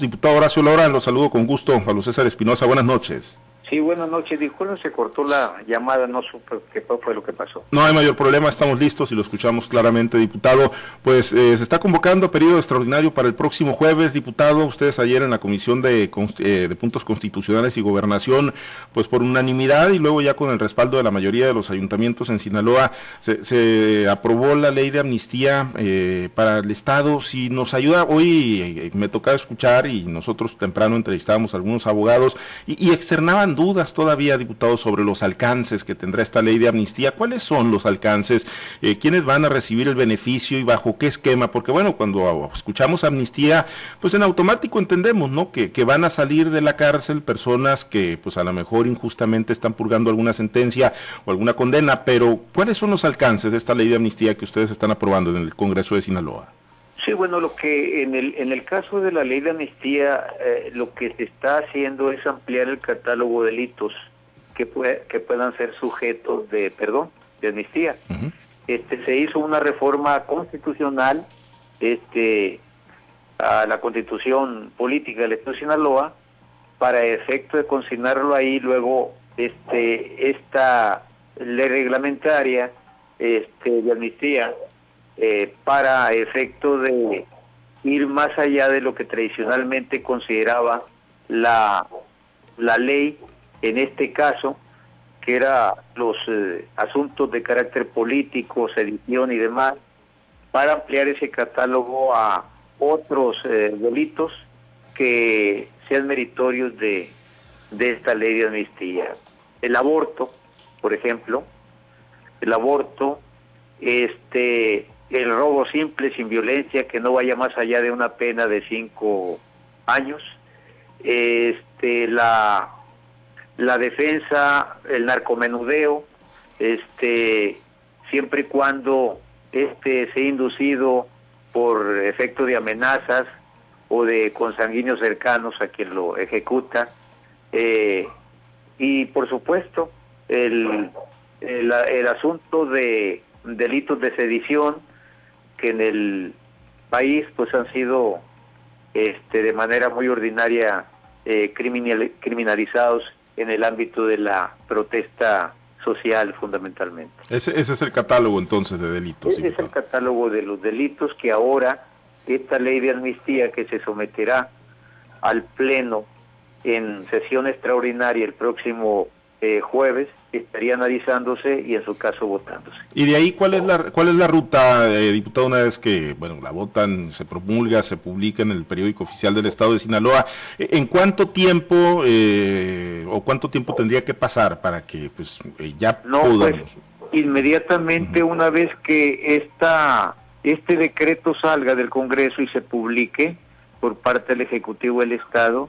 Diputado Horacio Lora, lo saludo con gusto. Pablo César Espinosa, buenas noches. Sí, buenas noches. Disculpen, se cortó la llamada, no supe qué fue lo que pasó. No hay mayor problema, estamos listos y lo escuchamos claramente, diputado. Pues eh, se está convocando periodo extraordinario para el próximo jueves, diputado. Ustedes ayer en la Comisión de, eh, de Puntos Constitucionales y Gobernación, pues por unanimidad y luego ya con el respaldo de la mayoría de los ayuntamientos en Sinaloa, se, aprobó la ley de amnistía eh, para el Estado. Si nos ayuda, hoy me tocaba escuchar y nosotros temprano entrevistábamos a algunos abogados y externaban dudas todavía, diputados, sobre los alcances que tendrá esta ley de amnistía. ¿Cuáles son los alcances? Eh, ¿Quiénes van a recibir el beneficio y bajo qué esquema? Porque bueno, cuando escuchamos amnistía, pues en automático entendemos, ¿no? Que, que van a salir de la cárcel personas que pues a lo mejor injustamente están purgando alguna sentencia o alguna condena, pero ¿cuáles son los alcances de esta ley de amnistía que ustedes están aprobando en el Congreso de Sinaloa? Sí, bueno, lo que en el, en el caso de la ley de amnistía, eh, lo que se está haciendo es ampliar el catálogo de delitos que, que puedan ser sujetos de perdón, de amnistía. este, se hizo una reforma constitucional este, a la constitución política del Estado de Sinaloa para efecto de consignarlo ahí luego este esta ley reglamentaria este, de amnistía eh, para efecto de ir más allá de lo que tradicionalmente consideraba la, la ley, en este caso, que era los eh, asuntos de carácter político, sedición y demás, para ampliar ese catálogo a otros eh, delitos que sean meritorios de, de esta ley de amnistía. El aborto, por ejemplo, el aborto, este el robo simple sin violencia que no vaya más allá de una pena de cinco años, este la la defensa, el narcomenudeo, este siempre y cuando este sea inducido por efecto de amenazas o de consanguíneos cercanos a quien lo ejecuta. Eh, y por supuesto el, el, el asunto de delitos de sedición que en el país pues han sido este, de manera muy ordinaria eh, criminalizados en el ámbito de la protesta social fundamentalmente. Ese, ese es el catálogo entonces de delitos. Ese es el catálogo de los delitos que ahora esta ley de amnistía que se someterá al Pleno en sesión extraordinaria el próximo eh, jueves estaría analizándose y en su caso votándose. ¿Y de ahí cuál es la, cuál es la ruta, eh, diputado, una vez que bueno la votan, se promulga, se publica en el periódico oficial del Estado de Sinaloa? ¿En cuánto tiempo eh, o cuánto tiempo tendría que pasar para que pues eh, ya no, Pues, inmediatamente una vez que esta, este decreto salga del Congreso y se publique por parte del Ejecutivo del Estado,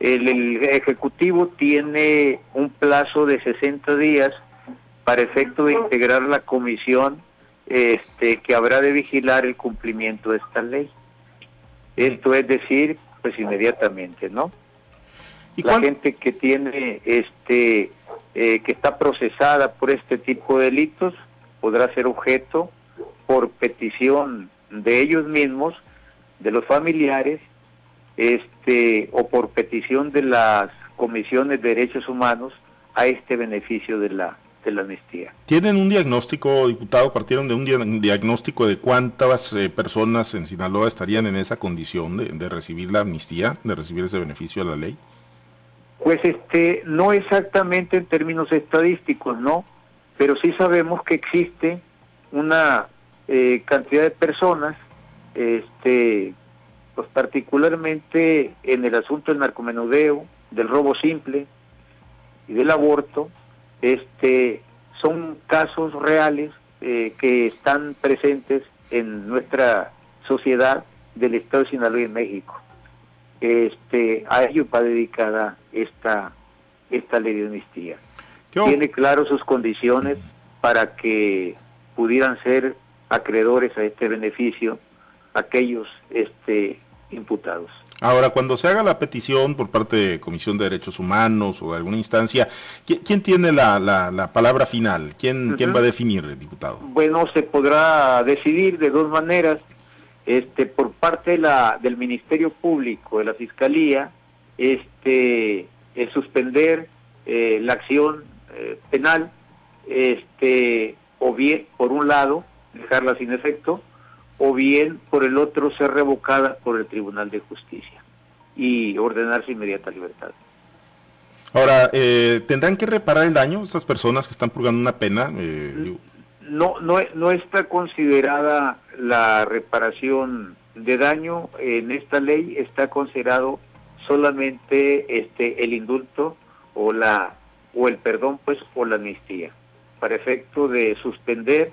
el, Ejecutivo tiene un plazo de 60 días para efecto de integrar la comisión este, que habrá de vigilar el cumplimiento de esta ley. Esto es decir, pues inmediatamente, ¿no? ¿Y la gente que tiene, este, eh, que está procesada por este tipo de delitos podrá ser objeto por petición de ellos mismos, de los familiares este, o por petición de las comisiones de derechos humanos a este beneficio de la, de la amnistía. ¿Tienen un diagnóstico, diputado? ¿Partieron de un diagnóstico de cuántas eh, personas en Sinaloa estarían en esa condición de, de, recibir la amnistía, de recibir ese beneficio de la ley? Pues este, no exactamente en términos estadísticos, ¿no? Pero sí sabemos que existe una eh, cantidad de personas este, pues particularmente en el asunto del narcomenudeo, del robo simple y del aborto, este, son casos reales eh, que están presentes en nuestra sociedad del Estado de Sinaloa y México. Este, a ello va dedicada esta, esta ley de amnistía. Tiene claro sus condiciones para que pudieran ser acreedores a este beneficio aquellos este, imputados. Ahora, cuando se haga la petición por parte de Comisión de Derechos Humanos o de alguna instancia, ¿quién, tiene la, la, palabra final? ¿Quién, ¿Quién va a definir, diputado? Bueno, se podrá decidir de dos maneras. este, por parte de la, del Ministerio Público, de la Fiscalía, este, el suspender eh, la acción eh, penal, este, o bien, por un lado, dejarla sin efecto, o bien, por el otro, ser revocada por el Tribunal de Justicia y ordenar su inmediata libertad. Ahora, eh, ¿tendrán que reparar el daño estas personas que están purgando una pena? no, no, no está considerada la reparación de daño en esta ley, está considerado solamente este el indulto o la o el perdón pues o la amnistía para efecto de suspender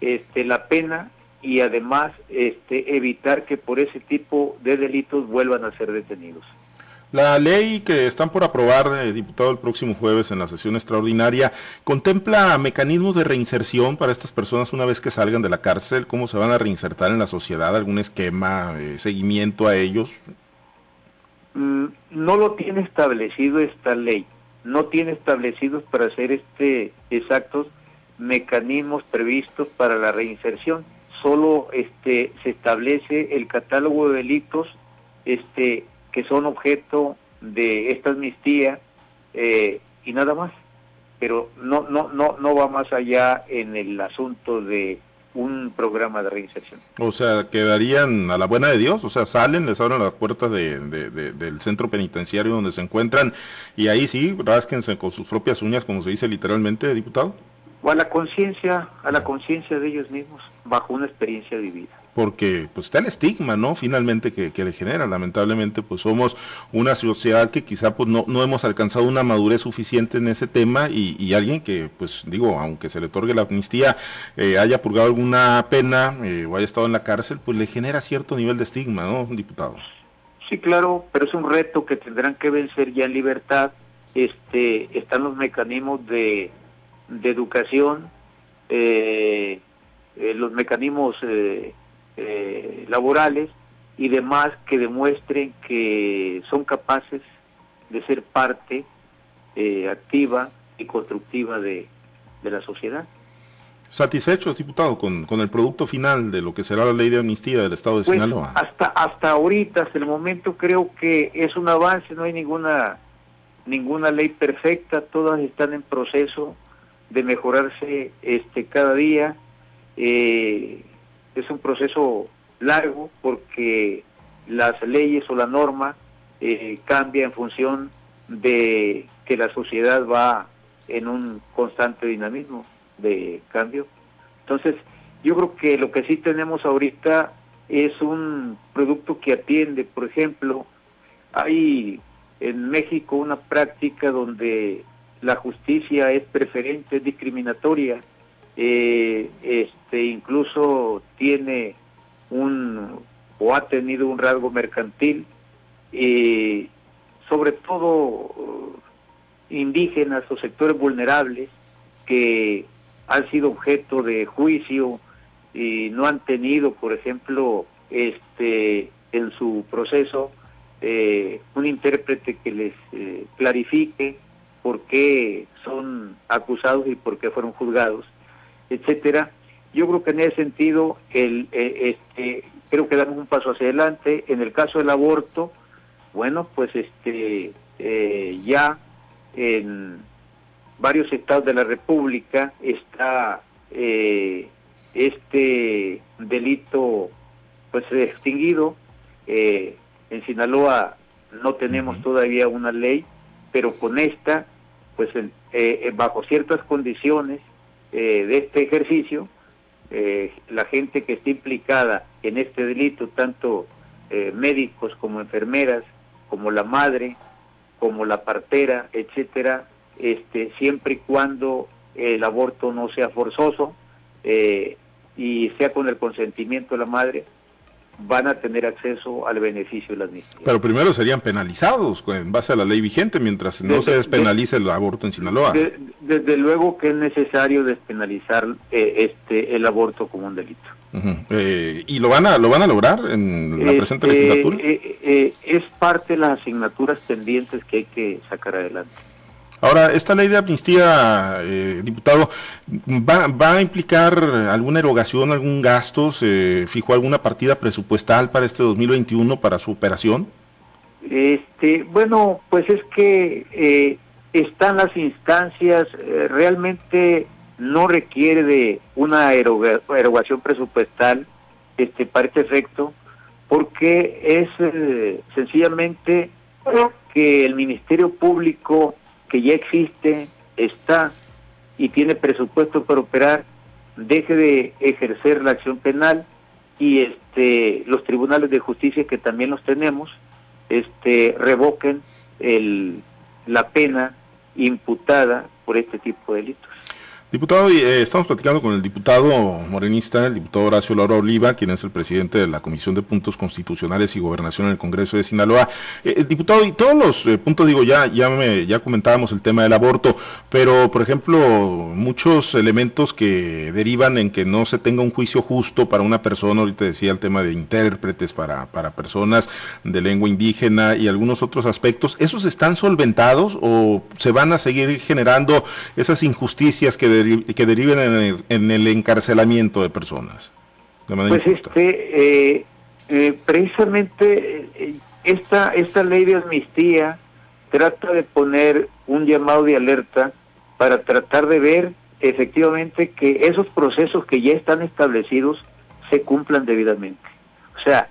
este la pena y además este evitar que por ese tipo de delitos vuelvan a ser detenidos. La ley que están por aprobar, eh, diputado, el próximo jueves en la sesión extraordinaria, contempla mecanismos de reinserción para estas personas una vez que salgan de la cárcel, cómo se van a reinsertar en la sociedad, algún esquema, eh, seguimiento a ellos. Mm, no lo tiene establecido esta ley, no tiene establecidos para hacer este exactos mecanismos previstos para la reinserción. Solo este se establece el catálogo de delitos este que son objeto de esta amnistía eh, y nada más. Pero no, no, no, no va más allá en el asunto de un programa de reinserción. O sea, quedarían a la buena de Dios, o sea, salen, les abren las puertas de, del centro penitenciario donde se encuentran y ahí sí, rásquense con sus propias uñas, como se dice literalmente, diputado. O a la conciencia, a la conciencia de ellos mismos, bajo una experiencia vivida porque pues está el estigma, ¿no? Finalmente que, le genera. Lamentablemente, pues somos una sociedad que quizá pues no, no hemos alcanzado una madurez suficiente en ese tema y, alguien que, pues digo, aunque se le otorgue la amnistía, eh, haya purgado alguna pena eh, o haya estado en la cárcel, pues le genera cierto nivel de estigma, ¿no, diputado? Sí, claro, pero es un reto que tendrán que vencer ya en libertad. Este, están los mecanismos de, de educación, eh, los mecanismos eh, laborales y demás que demuestren que son capaces de ser parte eh, activa y constructiva de, la sociedad. ¿Satisfechos, diputado, con, con, el producto final de lo que será la ley de amnistía del Estado de pues, Sinaloa? Hasta, hasta ahorita, hasta el momento, creo que es un avance, no hay ninguna, ninguna ley perfecta, todas están en proceso de mejorarse este, cada día. Eh, es un proceso largo porque las leyes o la norma eh, cambia en función de que la sociedad va en un constante dinamismo de cambio. Entonces, yo creo que lo que sí tenemos ahorita es un producto que atiende, por ejemplo, hay en México una práctica donde la justicia es preferente, es discriminatoria, eh, este incluso tiene un o ha tenido un rasgo mercantil y sobre todo indígenas o sectores vulnerables que han sido objeto de juicio y no han tenido, por ejemplo, este en su proceso eh, un intérprete que les eh, clarifique por qué son acusados y por qué fueron juzgados etcétera. Yo creo que en ese sentido el, eh, este, creo que damos un paso hacia adelante. En el caso del aborto, bueno, pues este eh, ya en varios estados de la República está eh, este delito pues extinguido. en Sinaloa no tenemos todavía una ley, pero con esta, pues bajo ciertas condiciones eh, de este ejercicio, eh, la gente que está implicada en este delito, tanto eh, médicos como enfermeras, como la madre, como la partera, etcétera, este, siempre y cuando el aborto no sea forzoso y sea con el consentimiento de la madre, van a tener acceso al beneficio de la amnistía. Pero primero serían penalizados en base a la ley vigente mientras no se despenalice el aborto en Sinaloa. desde luego que es necesario despenalizar eh, este el aborto como un delito. Eh, ¿Y lo van a lo van a lograr en la presente este, legislatura? Eh, es parte de las asignaturas pendientes que hay que sacar adelante. Ahora, esta ley de amnistía, eh, diputado, ¿va, ¿va, a implicar alguna erogación, algún gasto? ¿Se fijó alguna partida presupuestal para este 2021 para su operación? Este, bueno, pues es que eh, están las instancias, eh, realmente no requiere de una erogación presupuestal este, para este efecto, porque es eh, sencillamente que el Ministerio Público que ya existe, está y tiene presupuesto para operar, deje de ejercer la acción penal y este los tribunales de justicia que también los tenemos este revoquen el, la pena imputada por este tipo de delitos. Diputado, eh, estamos platicando con el diputado morenista, el diputado Horacio Laura Oliva, quien es el presidente de la Comisión de Puntos Constitucionales y Gobernación en el Congreso de Sinaloa. Eh, eh diputado, y todos los eh, puntos, digo, ya, ya, me, comentábamos el tema del aborto, pero, por ejemplo, muchos elementos que derivan en que no se tenga un juicio justo para una persona, ahorita decía el tema de intérpretes para, para personas de lengua indígena y algunos otros aspectos, ¿esos están solventados o se van a seguir generando esas injusticias que que deriven en el, encarcelamiento de personas. pues este, eh, eh, precisamente eh, esta, esta ley de amnistía trata de poner un llamado de alerta para tratar de ver efectivamente que esos procesos que ya están establecidos se cumplan debidamente. O sea,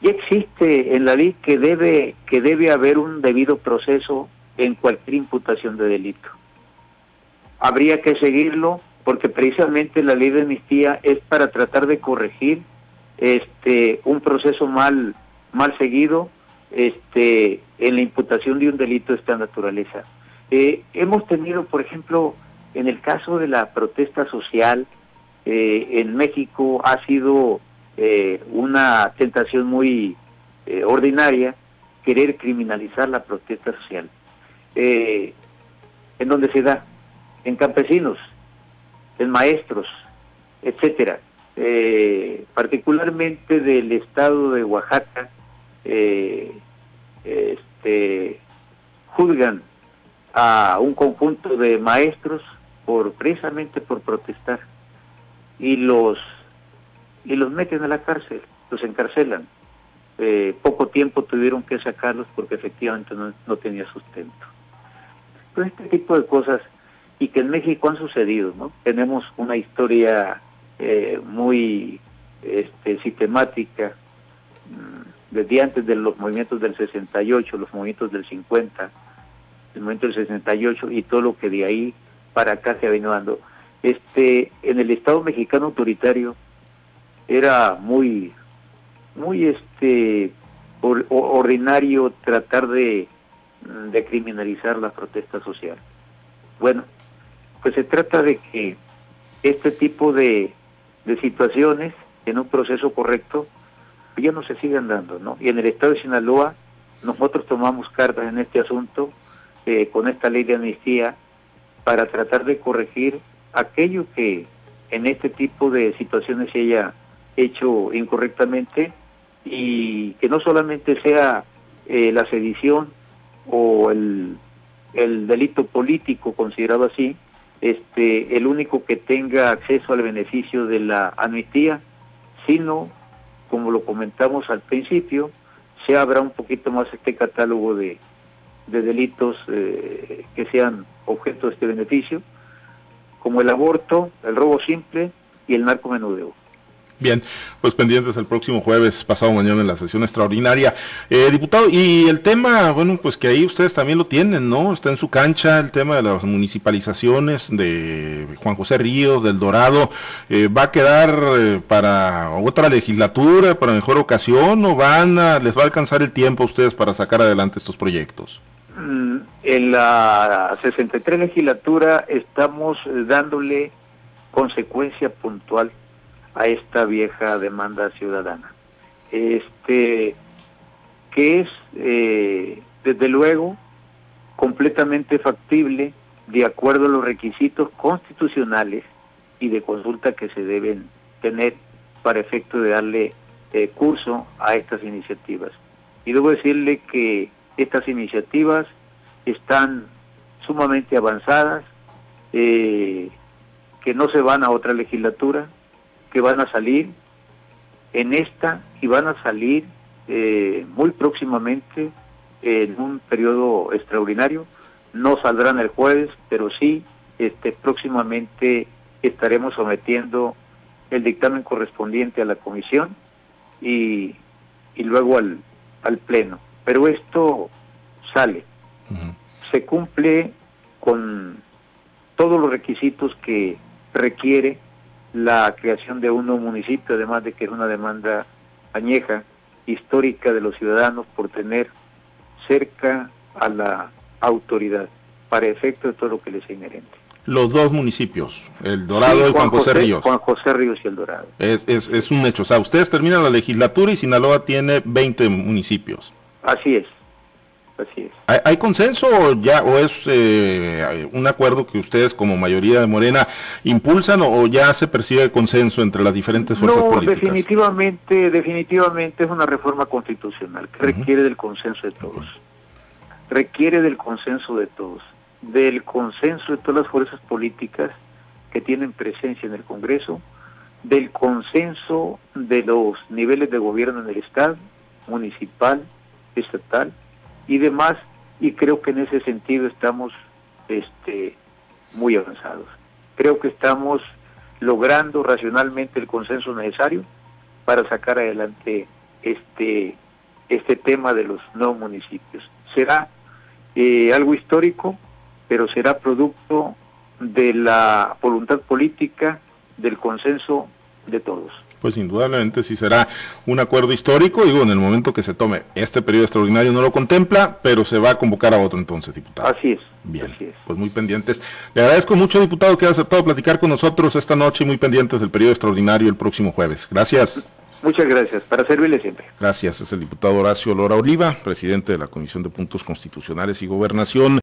ya existe en la ley que debe que debe haber un debido proceso en cualquier imputación de delito habría que seguirlo porque precisamente la ley de amnistía es para tratar de corregir este un proceso mal mal seguido este en la imputación de un delito de esta naturaleza. Eh, hemos tenido, por ejemplo, en el caso de la protesta social eh, en México ha sido eh, una tentación muy ordinaria querer criminalizar la protesta social. en donde se da en campesinos, en maestros, etcétera. Eh, particularmente del estado de Oaxaca, eh, este, juzgan a un conjunto de maestros por precisamente por protestar y los y los meten a la cárcel, los encarcelan. Eh, poco tiempo tuvieron que sacarlos porque efectivamente no, no tenía sustento. Pues este tipo de cosas y que en México han sucedido, ¿no? Tenemos una historia eh, muy este, sistemática mm, desde antes de los movimientos del 68, los movimientos del 50, el movimiento del 68 y todo lo que de ahí para acá se ha venido dando. Este, en el Estado mexicano autoritario era muy, muy este, ordinario tratar de, de criminalizar la protesta social. Bueno, pues se trata de que este tipo de, situaciones en un proceso correcto ya no se sigan dando, ¿no? Y en el estado de Sinaloa nosotros tomamos cartas en este asunto eh, con esta ley de amnistía para tratar de corregir aquello que en este tipo de situaciones se haya hecho incorrectamente y que no solamente sea eh, la sedición o el, el delito político considerado así, este, el único que tenga acceso al beneficio de la amnistía, sino, como lo comentamos al principio, se abra un poquito más este catálogo de, de delitos eh, que sean objeto de este beneficio, como el aborto, el robo simple y el narcomenudeo. Bien, pues pendientes el próximo jueves, pasado mañana en la sesión extraordinaria. Eh, diputado, y el tema, bueno, pues que ahí ustedes también lo tienen, ¿no? Está en su cancha el tema de las municipalizaciones de Juan José Ríos, del Dorado. Eh, ¿Va a quedar eh, para otra legislatura, para mejor ocasión, o van a, les va a alcanzar el tiempo a ustedes para sacar adelante estos proyectos? Mm, en la 63 legislatura estamos dándole consecuencia puntual a esta vieja demanda ciudadana. Este, que es, eh, desde luego, completamente factible de acuerdo a los requisitos constitucionales y de consulta que se deben tener para efecto de darle eh, curso a estas iniciativas. Y debo decirle que estas iniciativas están sumamente avanzadas, eh, que no se van a otra legislatura, que van a salir en esta y van a salir eh, muy próximamente en un periodo extraordinario. No saldrán el jueves, pero sí este, próximamente estaremos sometiendo el dictamen correspondiente a la comisión y, y luego al, al pleno. Pero esto sale, se cumple con todos los requisitos que requiere la creación de un nuevo municipio, además de que es una demanda añeja, histórica de los ciudadanos por tener cerca a la autoridad para efecto de todo lo que les es inherente. Los dos municipios, El Dorado y Juan, José, Ríos. Juan José Ríos y El Dorado. Es, es, es un hecho. O sea, ustedes terminan la legislatura y Sinaloa tiene 20 municipios. Así es. Así es. ¿Hay, consenso o, ya, o es eh, un acuerdo que ustedes como mayoría de Morena impulsan o, ya se percibe consenso entre las diferentes fuerzas no, políticas? definitivamente, definitivamente es una reforma constitucional que requiere del consenso de todos. Requiere del consenso de todos, del consenso de todas las fuerzas políticas que tienen presencia en el Congreso, del consenso de los niveles de gobierno en el Estado, municipal, estatal, y demás, y creo que en ese sentido estamos este, muy avanzados. Creo que estamos logrando racionalmente el consenso necesario para sacar adelante este, este tema de los nuevos municipios. Será eh, algo histórico, pero será producto de la voluntad política, del consenso de todos pues indudablemente sí será un acuerdo histórico. Digo, en el momento que se tome este periodo extraordinario no lo contempla, pero se va a convocar a otro entonces, diputado. Así es. Bien, pues muy pendientes. Le agradezco mucho, diputado, que haya aceptado platicar con nosotros esta noche y muy pendientes del periodo extraordinario el próximo jueves. Gracias. Muchas gracias, para servirle siempre. Gracias, es el diputado Horacio Lora Oliva, presidente de la Comisión de Puntos Constitucionales y Gobernación.